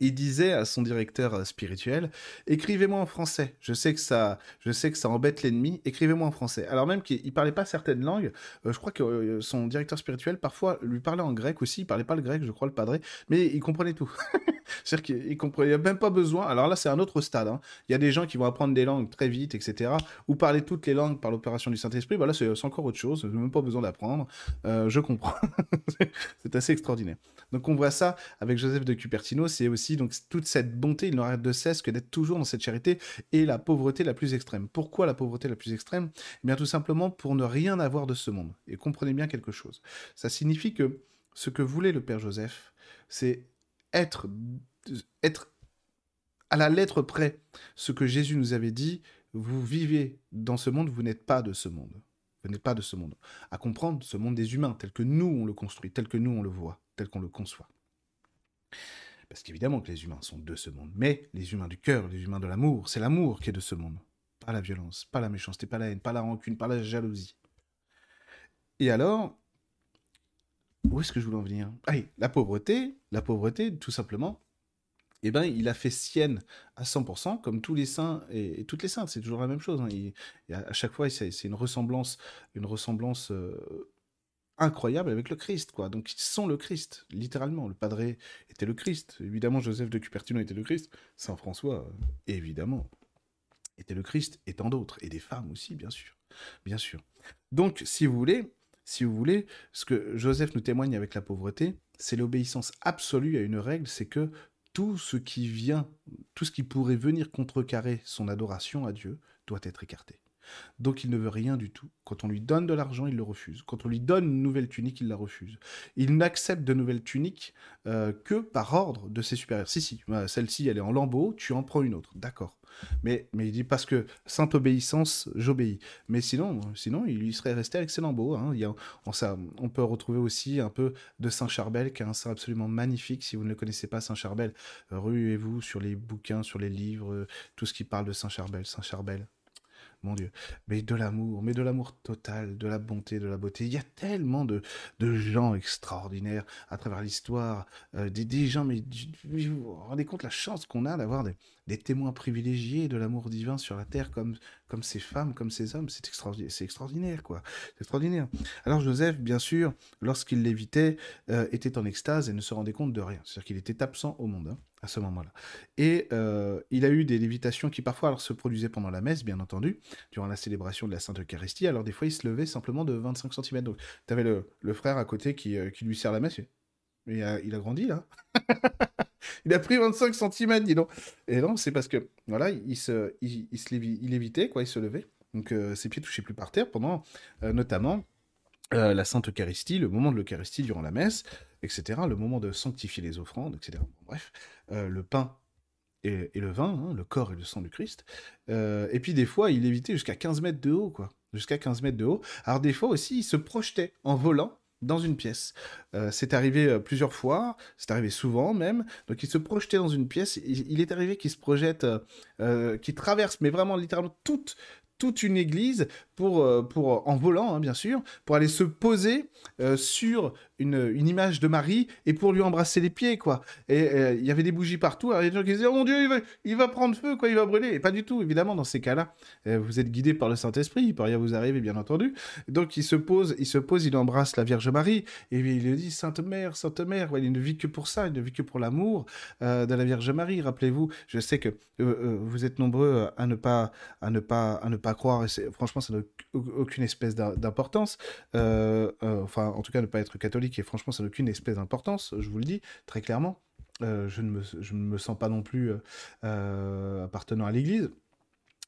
il disait à son directeur euh, spirituel écrivez-moi en français. Je sais que ça je sais que ça embête l'ennemi. Écrivez-moi en français alors même qu'il parlait pas certaines langues euh, je crois que euh, son directeur spirituel parfois lui parlait en grec aussi. Il parlait pas le grec je crois le padré. Mais il comprenait tout c'est-à-dire qu'il comprenait même pas besoin. Alors là c'est un autre stade hein. il y a des gens qui vont apprendre des langues très vite etc ou parler toutes les langues par l'opération du Saint-Esprit. Bah c'est encore autre chose. Même pas besoin d'apprendre. Je comprends. C'est assez extraordinaire. Donc on voit ça avec Joseph de Cupertino. C'est aussi donc toute cette bonté, il n'arrête de cesse que d'être toujours dans cette charité et la pauvreté la plus extrême. Pourquoi la pauvreté la plus extrême? Eh bien tout simplement pour ne rien avoir de ce monde. Et comprenez bien quelque chose. Ça signifie que ce que voulait le Père Joseph, c'est être, être à la lettre près ce que Jésus nous avait dit, vous vivez dans ce monde, vous n'êtes pas de ce monde. Vous n'êtes pas de ce monde. À comprendre ce monde des humains, tel que nous on le construit, tel que nous on le voit, tel qu'on le conçoit. Parce qu'évidemment que les humains sont de ce monde, mais les humains du cœur, les humains de l'amour, c'est l'amour qui est de ce monde. Pas la violence, pas la méchanceté, pas la haine, pas la rancune, pas la jalousie. Et alors, où est-ce que je voulais en venir? Ah la pauvreté, la pauvreté, tout simplement, eh ben, il a fait sienne à 100%, comme tous les saints et, toutes les saintes, c'est toujours la même chose. Hein. à chaque fois, c'est une ressemblance, une ressemblance euh, incroyable avec le Christ, quoi. Donc ils sont le Christ, littéralement. Le Padre était le Christ. Évidemment, Joseph de Cupertino était le Christ. Saint François, euh, évidemment, était le Christ, et tant d'autres, et des femmes aussi, bien sûr, bien sûr. Donc, si vous voulez, si vous voulez, ce que Joseph nous témoigne avec la pauvreté, c'est l'obéissance absolue à une règle, c'est que tout ce qui vient, tout ce qui pourrait venir contrecarrer son adoration à Dieu doit être écarté. Donc il ne veut rien du tout. Quand on lui donne de l'argent, il le refuse. Quand on lui donne une nouvelle tunique, il la refuse. Il n'accepte de nouvelles tuniques euh, que par ordre de ses supérieurs. Si, si, euh, celle-ci, elle est en lambeau, tu en prends une autre. D'accord. Mais, mais il dit parce que sainte obéissance, j'obéis. Mais sinon, sinon, il lui serait resté avec ses lambeaux. Hein. Il y a, on, ça, on peut retrouver aussi un peu de Saint Charbel, qui est un saint absolument magnifique. Si vous ne le connaissez pas, Saint Charbel, ruez-vous sur les bouquins, sur les livres, tout ce qui parle de Saint Charbel. Mon Dieu, mais de l'amour, mais de l'amour total, de la bonté, de la beauté. Il y a tellement de, de gens extraordinaires à travers l'histoire, euh, des, des, gens, mais vous vous rendez compte la chance qu'on a d'avoir des, des, témoins privilégiés de l'amour divin sur la terre, comme, comme ces femmes, comme ces hommes, c'est extraordinaire, c'est extraordinaire, quoi. C'est extraordinaire. Alors Joseph, bien sûr, lorsqu'il l'évitait, euh, était en extase et ne se rendait compte de rien. C'est-à-dire qu'il était absent au monde. Hein à ce moment-là. Et euh, il a eu des lévitations qui parfois alors, se produisaient pendant la messe, bien entendu, durant la célébration de la Sainte Eucharistie. Alors des fois, il se levait simplement de 25 cm. Donc tu avais le, frère à côté qui, euh, lui sert la messe. Il a, il a grandi là. il a pris 25 cm, dis donc. Et non, c'est parce que voilà, il se, il, il se il évitait, quoi, il se levait. Donc euh, ses pieds touchaient plus par terre pendant notamment la Sainte Eucharistie, le moment de l'Eucharistie durant la messe etc. Le moment de sanctifier les offrandes, etc. Bref, euh, le pain et, le vin, hein, le corps et le sang du Christ. Euh, et puis des fois, il évitait jusqu'à 15 mètres de haut, quoi. Jusqu'à 15 mètres de haut. Alors des fois aussi, il se projetait en volant dans une pièce. Euh, c'est arrivé plusieurs fois, c'est arrivé souvent même. Donc il se projetait dans une pièce. Il, il est arrivé qu'il se projette, qu'il traverse, mais vraiment littéralement toute toute une église pour, pour en volant, hein, bien sûr, pour aller se poser sur une, une, image de Marie et pour lui embrasser les pieds, quoi. Et euh, il y avait des bougies partout. Il y a des gens qui disaient, oh mon Dieu, il va, il va prendre feu, quoi, il va brûler. Et pas du tout, évidemment, dans ces cas-là. Euh, vous êtes guidé par le Saint-Esprit, il peut rien vous arriver, bien entendu. Donc il se pose, il se pose, il embrasse la Vierge Marie et il lui dit, Sainte Mère, Sainte Mère. Ouais, il ne vit que pour ça, il ne vit que pour l'amour euh, de la Vierge Marie. Rappelez-vous, je sais que vous êtes nombreux à ne pas, à ne pas, à ne pas croire. Et franchement, ça n'a aucune espèce d'importance. enfin, en tout cas, ne pas être catholique et franchement, ça n'a aucune espèce d'importance, je vous le dis très clairement. Euh, je, ne me, je, ne me, sens pas non plus euh, euh, appartenant à l'Église.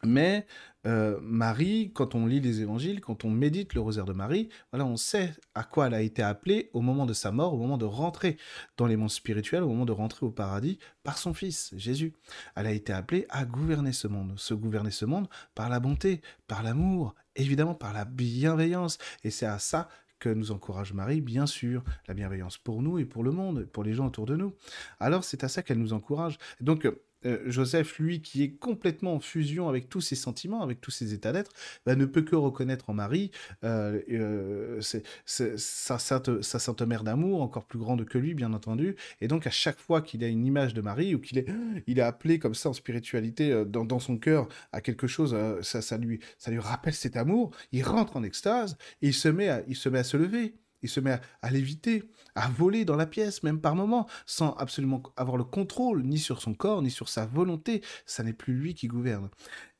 Mais Marie, quand on lit les évangiles, quand on médite le rosaire de Marie, voilà, on sait à quoi elle a été appelée au moment de sa mort, au moment de rentrer dans les mondes spirituels, au moment de rentrer au paradis par son Fils, Jésus. Elle a été appelée à gouverner ce monde, se gouverner ce monde par la bonté, par l'amour, évidemment par la bienveillance. Et c'est à ça que nous encourage Marie, bien sûr, la bienveillance pour nous et pour le monde, pour les gens autour de nous. Alors c'est à ça qu'elle nous encourage. Donc euh, Joseph, lui, qui est complètement en fusion avec tous ses sentiments, avec tous ses états d'être, bah, ne peut que reconnaître en Marie euh, euh, sa, sainte, mère d'amour, encore plus grande que lui, bien entendu. Et donc, à chaque fois qu'il a une image de Marie, ou qu'il est, il appelé comme ça en spiritualité dans, son cœur à quelque chose, ça, lui, ça lui rappelle cet amour, il rentre en extase et il se, met à se lever il se met à, l'éviter, à voler dans la pièce, même par moments, sans absolument avoir le contrôle, ni sur son corps, ni sur sa volonté. Ça n'est plus lui qui gouverne.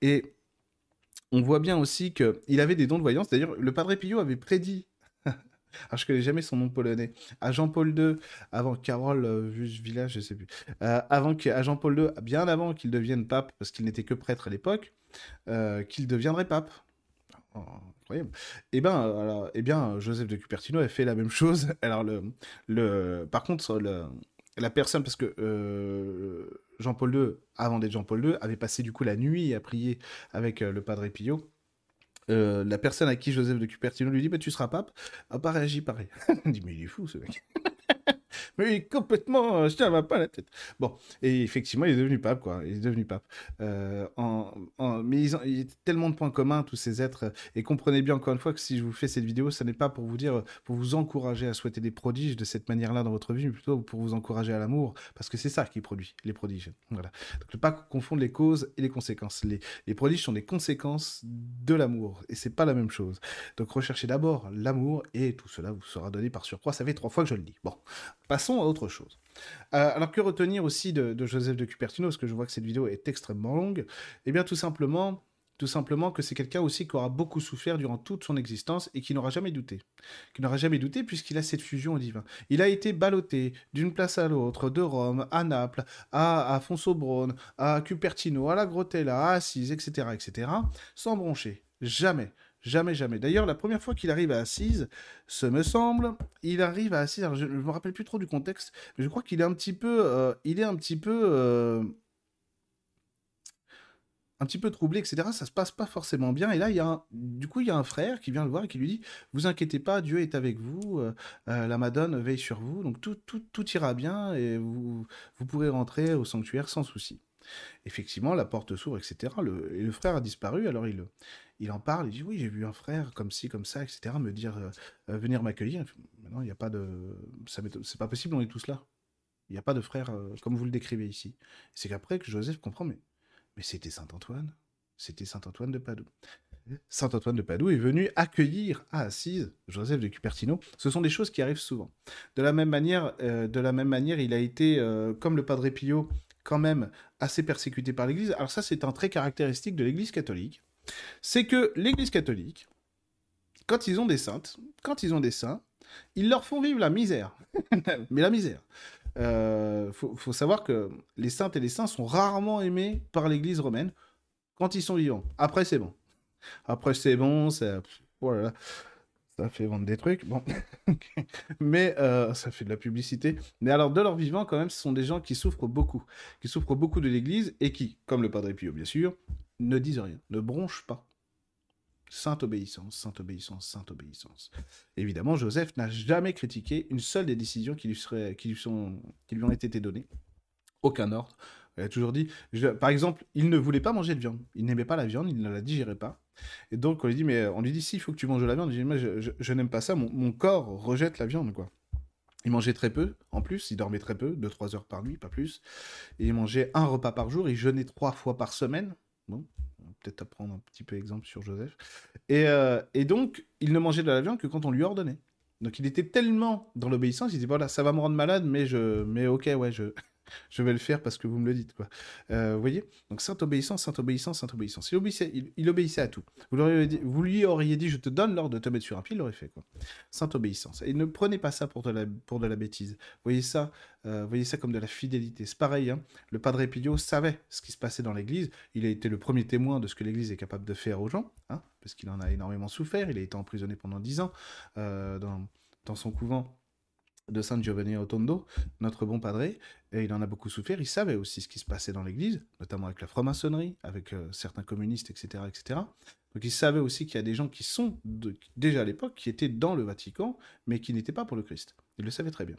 Et on voit bien aussi qu'il avait des dons de voyance. D'ailleurs, le Padre Pio avait prédit alors je connais jamais son nom polonais, à Jean-Paul II, avant Carole euh, Village, je sais plus, euh, avant à Jean-Paul II, bien avant qu'il devienne pape, parce qu'il n'était que prêtre à l'époque, euh, qu'il deviendrait pape. Oh, incroyable. Eh ben, eh bien, Joseph de Cupertino a fait la même chose. Alors, le, le, par contre, le, la personne, parce que euh, Jean-Paul II, avant d'être Jean-Paul II, avait passé du coup la nuit à prier avec euh, le Padre Pio. Euh, la personne à qui Joseph de Cupertino lui dit bah, Tu seras pape, n'a pas réagi pareil. Il dit Mais il est fou ce mec. Mais complètement, je tiens pas la tête. Bon, et effectivement, il est devenu pape, quoi. Il est devenu pape. Euh, mais ils ont, il y a tellement de points communs, tous ces êtres. Et comprenez bien, encore une fois, que si je vous fais cette vidéo, ce n'est pas pour vous dire, pour vous encourager à souhaiter des prodiges de cette manière-là dans votre vie, mais plutôt pour vous encourager à l'amour, parce que c'est ça qui produit les prodiges. Voilà. Donc, ne pas confondre les causes et les conséquences. Les, les prodiges sont des conséquences de l'amour, et c'est pas la même chose. Donc, recherchez d'abord l'amour, et tout cela vous sera donné par surcroît. Ça fait trois fois que je le dis. Bon, passons à autre chose. Euh, alors que retenir aussi de, Joseph de Cupertino, parce que je vois que cette vidéo est extrêmement longue? Eh bien tout simplement, tout simplement que c'est quelqu'un aussi qui aura beaucoup souffert durant toute son existence et qui n'aura jamais douté. Qui n'aura jamais douté puisqu'il a cette fusion au divin. Il a été ballotté d'une place à l'autre, de Rome à Naples, à, à Fonsobronne, à Cupertino, à la Grotella, à Assise, etc., etc., sans broncher. Jamais. Jamais, jamais. D'ailleurs, la première fois qu'il arrive à Assise, ce me semble, il arrive à Assise. je ne me rappelle plus trop du contexte, mais je crois qu'il est un petit peu, euh, il est un petit peu, euh, un petit peu troublé, etc. Ça se passe pas forcément bien. Et là, il y a du coup, il y a un frère qui vient le voir et qui lui dit "Vous inquiétez pas, Dieu est avec vous. Euh, la Madone veille sur vous, donc tout, tout, tout ira bien et vous, vous pourrez rentrer au sanctuaire sans souci." Effectivement, la porte s'ouvre, etc. Le, et le frère a disparu, alors il, il en parle, il dit oui, j'ai vu un frère comme ci, comme ça, etc. me dire euh, euh, venir m'accueillir. Non, il n'y a pas de. C'est pas possible, on est tous là. Il n'y a pas de frère euh, comme vous le décrivez ici. C'est qu'après que Joseph comprend, mais, mais c'était Saint Antoine. C'était Saint Antoine de Padoue. Saint Antoine de Padoue est venu accueillir à Assise Joseph de Cupertino. Ce sont des choses qui arrivent souvent. De la même manière, de la même manière il a été, comme le Padre Pio, quand même assez persécuté par l'Église. Alors ça, c'est un trait caractéristique de l'Église catholique. C'est que l'Église catholique, quand ils ont des saintes, quand ils ont des saints, ils leur font vivre la misère. Mais la misère. Il euh, faut, savoir que les saintes et les saints sont rarement aimés par l'Église romaine quand ils sont vivants. Après, c'est bon. Après, c'est bon, c'est... Voilà. Oh ça fait vendre des trucs, bon. mais euh, ça fait de la publicité. Mais alors, de leur vivant, quand même, ce sont des gens qui souffrent beaucoup, qui souffrent beaucoup de l'Église et qui, comme le Padre Pio, bien sûr, ne disent rien, ne bronchent pas. Sainte obéissance, sainte obéissance, sainte obéissance. Évidemment, Joseph n'a jamais critiqué une seule des décisions qui lui, seraient, qui lui, sont, qui lui ont été données. Aucun ordre. Il a toujours dit, par exemple, il ne voulait pas manger de viande. Il n'aimait pas la viande, il ne la digérait pas. Et donc, on lui dit, mais on lui dit, si, il faut que tu manges de la viande. Moi, je, n'aime pas ça, mon, corps rejette la viande, quoi. Il mangeait très peu, en plus, il dormait très peu, 2-3 heures par nuit, pas plus. Et il mangeait un repas par jour, il jeûnait trois fois par semaine. Bon, peut-être apprendre un petit peu exemple sur Joseph. Et, euh, et, donc, il ne mangeait de la viande que quand on lui ordonnait. Donc, il était tellement dans l'obéissance, il dit, voilà, ça va me rendre malade, mais, je, mais ok, ouais, je, je vais le faire parce que vous me le dites. Quoi. Euh, vous voyez? Donc, sainte obéissance, sainte obéissance, sainte obéissance. Il obéissait, à tout. Vous, lui auriez dit, je te donne l'ordre de te mettre sur un pied, il l'aurait fait. Quoi. Sainte obéissance. Et ne prenez pas ça pour de la, pour de la bêtise. Voyez ça, euh, voyez ça comme de la fidélité. C'est pareil, hein. le Padre Pio savait ce qui se passait dans l'Église. Il a été le premier témoin de ce que l'Église est capable de faire aux gens, hein, parce qu'il en a énormément souffert. Il a été emprisonné pendant dix ans euh, dans, dans son couvent de San Giovanni Otondo, notre bon padre, et il en a beaucoup souffert. Il savait aussi ce qui se passait dans l'Église, notamment avec la franc-maçonnerie, avec euh, certains communistes, etc., etc. Donc il savait aussi qu'il y a des gens qui sont déjà à l'époque, qui étaient dans le Vatican, mais qui n'étaient pas pour le Christ. Il le savait très bien.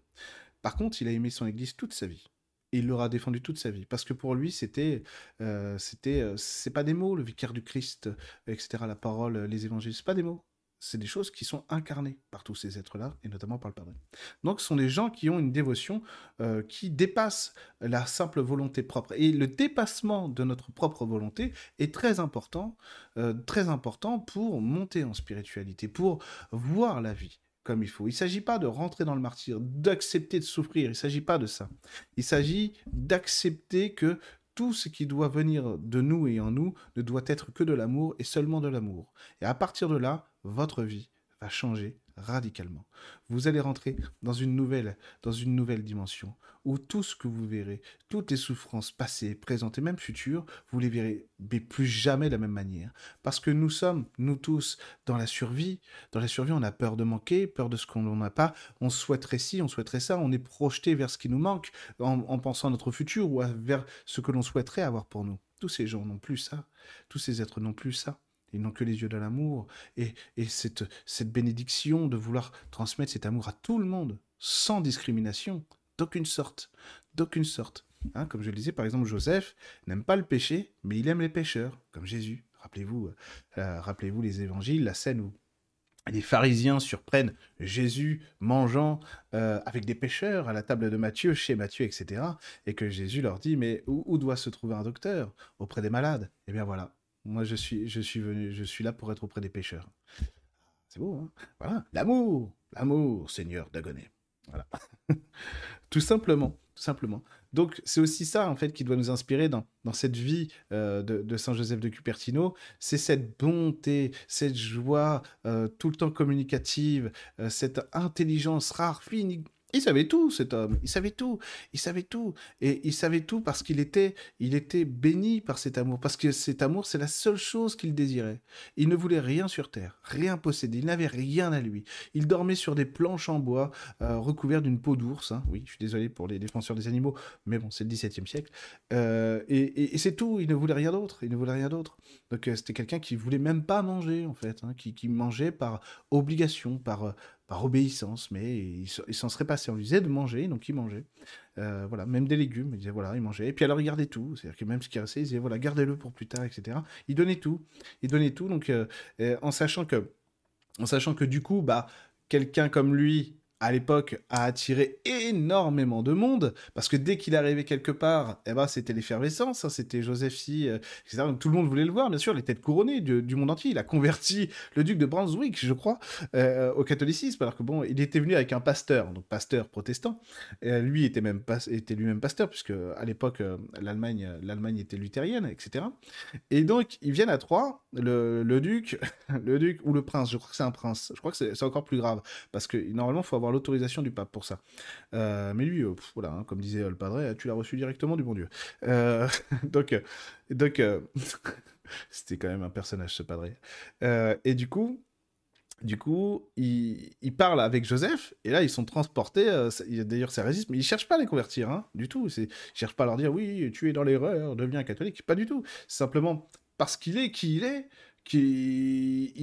Par contre, il a aimé son Église toute sa vie. Il l'aura défendu toute sa vie. Parce que pour lui, c'était. Euh, c'était euh, c'est pas des mots, le vicaire du Christ, etc., la parole, les évangiles, c'est pas des mots. C'est des choses qui sont incarnées par tous ces êtres-là, et notamment par le Padre. Donc, ce sont des gens qui ont une dévotion euh, qui dépasse la simple volonté propre. Et le dépassement de notre propre volonté est très important, très important pour monter en spiritualité, pour voir la vie comme il faut. Il ne s'agit pas de rentrer dans le martyr, d'accepter de souffrir, il ne s'agit pas de ça. Il s'agit d'accepter que tout ce qui doit venir de nous et en nous ne doit être que de l'amour et seulement de l'amour. Et à partir de là, votre vie va changer radicalement. Vous allez rentrer dans une nouvelle, dans une nouvelle dimension où tout ce que vous verrez, toutes les souffrances passées, présentes et même futures, vous les verrez plus jamais de la même manière. Parce que nous sommes, nous tous, dans la survie. Dans la survie, on a peur de manquer, peur de ce qu'on n'a pas. On souhaiterait ci, on souhaiterait ça. On est projeté vers ce qui nous manque en, en pensant à notre futur ou vers ce que l'on souhaiterait avoir pour nous. Tous ces gens n'ont plus ça. Tous ces êtres n'ont plus ça. Ils n'ont que les yeux de l'amour. Et, cette, bénédiction de vouloir transmettre cet amour à tout le monde, sans discrimination, d'aucune sorte. D'aucune sorte. Hein, comme je le disais, par exemple, Joseph n'aime pas le péché, mais il aime les pécheurs, comme Jésus. Rappelez-vous, euh, les évangiles, la scène où les pharisiens surprennent Jésus mangeant euh, avec des pêcheurs à la table de Matthieu, chez Matthieu, etc. Et que Jésus leur dit, mais où doit se trouver un docteur? Auprès des malades. Eh bien voilà, moi, je suis, je suis venu, je suis là pour être auprès des pêcheurs. C'est beau, hein? Voilà, l'amour, l'amour, Seigneur d'Agoné. Voilà. tout simplement, tout simplement. Donc, c'est aussi ça, en fait, qui doit nous inspirer dans, dans cette vie euh, de, Saint Joseph de Cupertino. C'est cette bonté, cette joie euh, tout le temps communicative, euh, cette intelligence rare, fine, il savait tout, cet homme. Il savait tout. Il savait tout. Et il savait tout parce qu'il était, il était béni par cet amour. Parce que cet amour, c'est la seule chose qu'il désirait. Il ne voulait rien sur terre, rien posséder. Il n'avait rien à lui. Il dormait sur des planches en bois euh, recouvertes d'une peau d'ours. Hein. Oui, je suis désolé pour les défenseurs des animaux, mais bon, c'est le XVIIe siècle. Euh, et, c'est tout. Il ne voulait rien d'autre. Il ne voulait rien d'autre. Donc euh, c'était quelqu'un qui voulait même pas manger en fait, hein, qui, qui, mangeait par obligation, par obéissance, mais il, s'en serait passé. On lui disait de manger, donc il mangeait. Euh, voilà, même des légumes, il disait voilà, il mangeait. Et puis alors il gardait tout, c'est-à-dire que même ce qui restait, il disait voilà, gardez-le pour plus tard, etc. Il donnait tout, il donnait tout, donc euh, en sachant que, en sachant que du coup, bah, quelqu'un comme lui, à l'époque, a attiré énormément de monde, parce que dès qu'il arrivait quelque part, eh ben, c'était l'effervescence, hein, c'était Joséphie, euh, etc. Donc tout le monde voulait le voir, bien sûr, les têtes couronnées du, monde entier. Il a converti le duc de Brunswick, je crois, euh, au catholicisme, alors que bon, il était venu avec un pasteur, donc pasteur protestant. Et lui était même lui-même pasteur, puisque à l'époque, euh, l'Allemagne, l'Allemagne était luthérienne, etc. Et donc, ils viennent à Troyes, le, le duc, le duc ou le prince, je crois que c'est un prince, je crois que c'est encore plus grave, parce que normalement, il faut avoir l'autorisation du pape pour ça. Euh, mais lui, euh, voilà, hein, comme disait le padre, tu l'as reçu directement du bon Dieu. Euh, donc, donc c'était quand même un personnage ce padre. et du coup, du coup, il, il, parle avec Joseph, et là, ils sont transportés. D'ailleurs, ça résiste, mais ils cherchent pas à les convertir, hein, du tout. Ils cherchent pas à leur dire, oui, tu es dans l'erreur, deviens catholique. Pas du tout. Simplement parce qu'il est qui il est, qui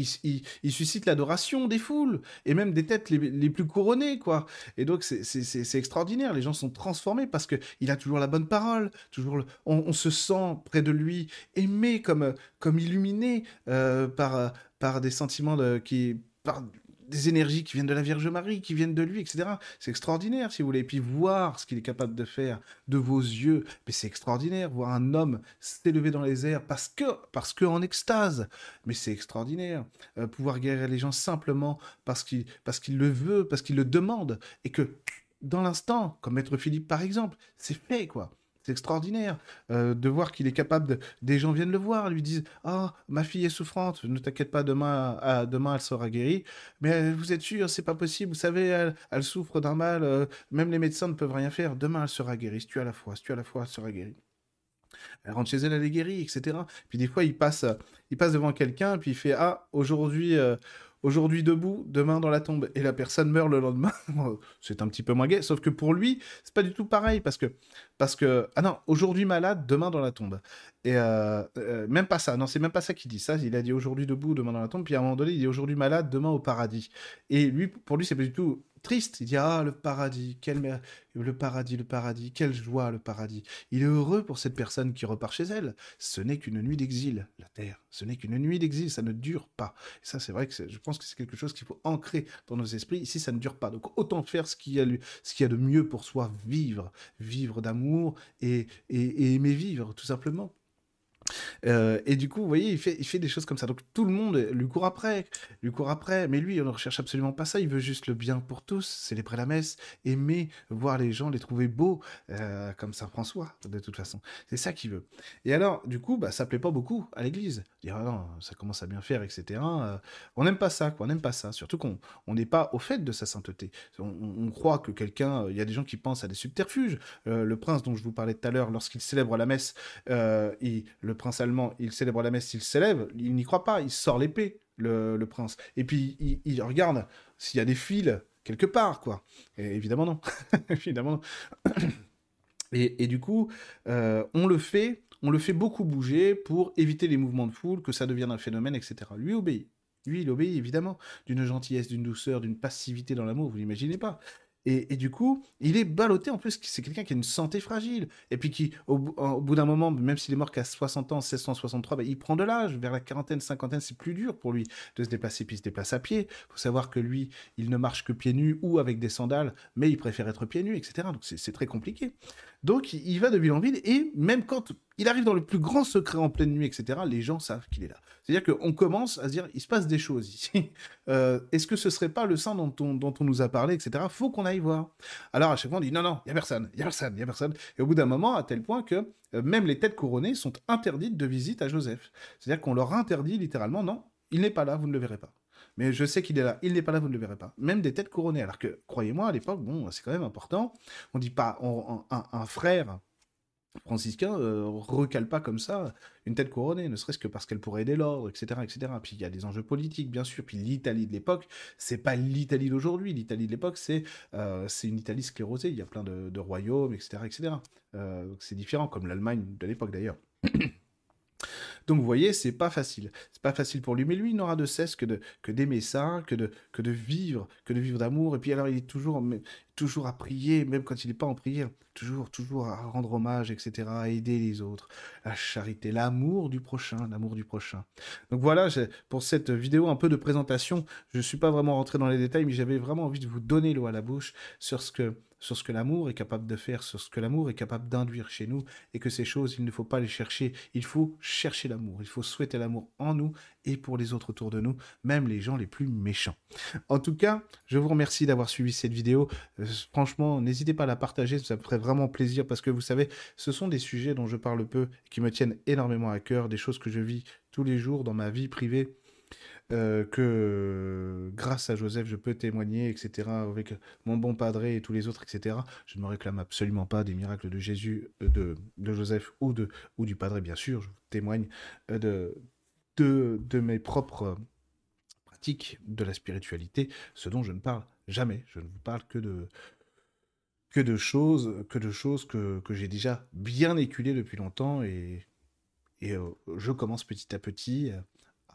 il, suscite l'adoration des foules et même des têtes les, plus couronnées quoi. Et donc c'est extraordinaire. Les gens sont transformés parce que il a toujours la bonne parole toujours on, se sent près de lui aimé comme comme illuminé euh, par par des sentiments qui par des énergies qui viennent de la Vierge Marie, qui viennent de lui, etc. C'est extraordinaire, si vous voulez. Et puis voir ce qu'il est capable de faire de vos yeux, mais c'est extraordinaire. Voir un homme s'élever dans les airs parce que, parce que en extase, mais c'est extraordinaire. Euh, pouvoir guérir les gens simplement parce qu'il, parce qu'il le veut, parce qu'il le demande, et que dans l'instant, comme Maître Philippe par exemple, c'est fait, quoi. C'est extraordinaire euh, de voir qu'il est capable de... Des gens viennent le voir, lui disent Ah, ma fille est souffrante, ne t'inquiète pas, demain, à... demain elle sera guérie. Mais vous êtes sûr, c'est pas possible, vous savez, elle, souffre d'un mal, euh, même les médecins ne peuvent rien faire. Demain elle sera guérie, si tu as la foi, si tu as la foi, elle sera guérie. Elle rentre chez elle, elle est guérie, etc. Puis des fois, il passe, il passe devant quelqu'un, puis il fait Ah, aujourd'hui. Euh, aujourd'hui debout, demain dans la tombe, et la personne meurt le lendemain, c'est un petit peu moins gai. Sauf que pour lui, c'est pas du tout pareil parce que, parce que, ah non, aujourd'hui malade, demain dans la tombe. Et euh, euh, même pas ça, non, c'est même pas ça qu'il dit. Ça, il a dit aujourd'hui debout, demain dans la tombe, puis à un moment donné, il dit aujourd'hui malade, demain au paradis. Et lui, pour lui, c'est pas du tout triste. Il dit Ah, le paradis, quel le paradis, le paradis, quelle joie, le paradis. Il est heureux pour cette personne qui repart chez elle. Ce n'est qu'une nuit d'exil, la terre. Ce n'est qu'une nuit d'exil, ça ne dure pas. Et ça, c'est vrai que je pense que c'est quelque chose qu'il faut ancrer dans nos esprits. Ici, ça ne dure pas. Donc, autant faire ce qu'il y a, y a de mieux pour soi, vivre, vivre d'amour et, et aimer vivre, tout simplement. Euh, et du coup, vous voyez, il fait, il fait des choses comme ça. Donc tout le monde lui court après, lui court après. Mais lui, on ne recherche absolument pas ça. Il veut juste le bien pour tous, célébrer la messe, aimer voir les gens, les trouver beaux, euh, comme Saint François, de toute façon. C'est ça qu'il veut. Et alors, du coup, bah, ça plaît pas beaucoup à l'Église. Dire, ah non, ça commence à bien faire, etc. Euh, on n'aime pas ça, quoi. On n'aime pas ça. Surtout qu'on n'est pas au fait de sa sainteté. On, croit que quelqu'un, il y a des gens qui pensent à des subterfuges. le prince dont je vous parlais tout à l'heure, lorsqu'il célèbre la messe, il, le prince allemand, il célèbre la messe, il s'élève, il n'y croit pas, il sort l'épée, le, prince. Et puis il, regarde s'il y a des fils quelque part, quoi. Évidemment non. évidemment Et, du coup, euh, on le fait, on le fait beaucoup bouger pour éviter les mouvements de foule, que ça devienne un phénomène, etc. Lui obéit. Lui, il obéit évidemment, d'une gentillesse, d'une douceur, d'une passivité dans l'amour, vous n'imaginez pas. Et, du coup, il est ballotté en plus, c'est quelqu'un qui a une santé fragile. Et puis qui, au, bout d'un moment, même s'il est mort qu'à 60 ans, 1663, bah, il prend de l'âge. Vers la quarantaine, cinquantaine, c'est plus dur pour lui de se déplacer, puis il se déplace à pied. Il faut savoir que lui, il ne marche que pieds nus ou avec des sandales, mais il préfère être pieds nus, etc. Donc c'est très compliqué. Donc il va de ville en ville, et même quand il arrive dans le plus grand secret en pleine nuit, etc., les gens savent qu'il est là. C'est-à-dire qu'on commence à se dire, il se passe des choses ici. Euh, est-ce que ce serait pas le saint dont on, nous a parlé, etc. Faut qu'on aille voir. Alors à chaque fois on dit, non, non, il y a personne, il y a personne, il y a personne. Et au bout d'un moment, à tel point que euh, même les têtes couronnées sont interdites de visite à Joseph. C'est-à-dire qu'on leur interdit littéralement, non, il n'est pas là, vous ne le verrez pas. Mais je sais qu'il est là. Il n'est pas là, vous ne le verrez pas. Même des têtes couronnées. Alors que, croyez-moi, à l'époque, bon, c'est quand même important. On dit pas un, frère franciscain euh, recale pas comme ça une tête couronnée, ne serait-ce que parce qu'elle pourrait aider l'ordre, etc., etc. Puis il y a des enjeux politiques, bien sûr. Puis l'Italie de l'époque, c'est pas l'Italie d'aujourd'hui. L'Italie de l'époque, c'est euh, une Italie sclérosée. Il y a plein de, royaumes, etc., etc. Euh, c'est différent, comme l'Allemagne de l'époque d'ailleurs. Donc vous voyez, c'est pas facile. C'est pas facile pour lui, mais lui, il n'aura de cesse que d'aimer ça, que de que de vivre, que de vivre d'amour. Et puis alors, il est toujours toujours à prier, même quand il n'est pas en prière, toujours toujours à rendre hommage, etc., à aider les autres, la charité, l'amour du prochain, l'amour du prochain. Donc voilà, pour cette vidéo un peu de présentation, je ne suis pas vraiment rentré dans les détails, mais j'avais vraiment envie de vous donner l'eau à la bouche sur ce que sur ce que l'amour est capable de faire, sur ce que l'amour est capable d'induire chez nous, et que ces choses, il ne faut pas les chercher, il faut chercher l'amour, il faut souhaiter l'amour en nous et pour les autres autour de nous, même les gens les plus méchants. En tout cas, je vous remercie d'avoir suivi cette vidéo. Franchement, n'hésitez pas à la partager, ça me ferait vraiment plaisir parce que vous savez, ce sont des sujets dont je parle peu, qui me tiennent énormément à cœur, des choses que je vis tous les jours dans ma vie privée euh, que grâce à Joseph, je peux témoigner, etc., avec mon bon padré et tous les autres, etc. Je ne me réclame absolument pas des miracles de Jésus, euh, de, de Joseph ou, de, ou du padré, bien sûr. Je vous témoigne euh, de, de, de mes propres pratiques de la spiritualité, ce dont je ne parle jamais. Je ne vous parle que de que de choses, que de choses que, j'ai déjà bien éculées depuis longtemps et, et je commence petit à petit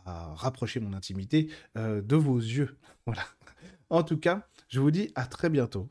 à rapprocher mon intimité euh, de vos yeux. Voilà. En tout cas, je vous dis à très bientôt